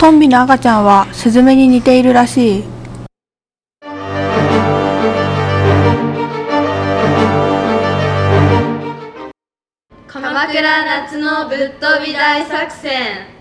トンビの赤ちゃんはスズメに似ているらしい。鎌倉夏のぶっ飛び大作戦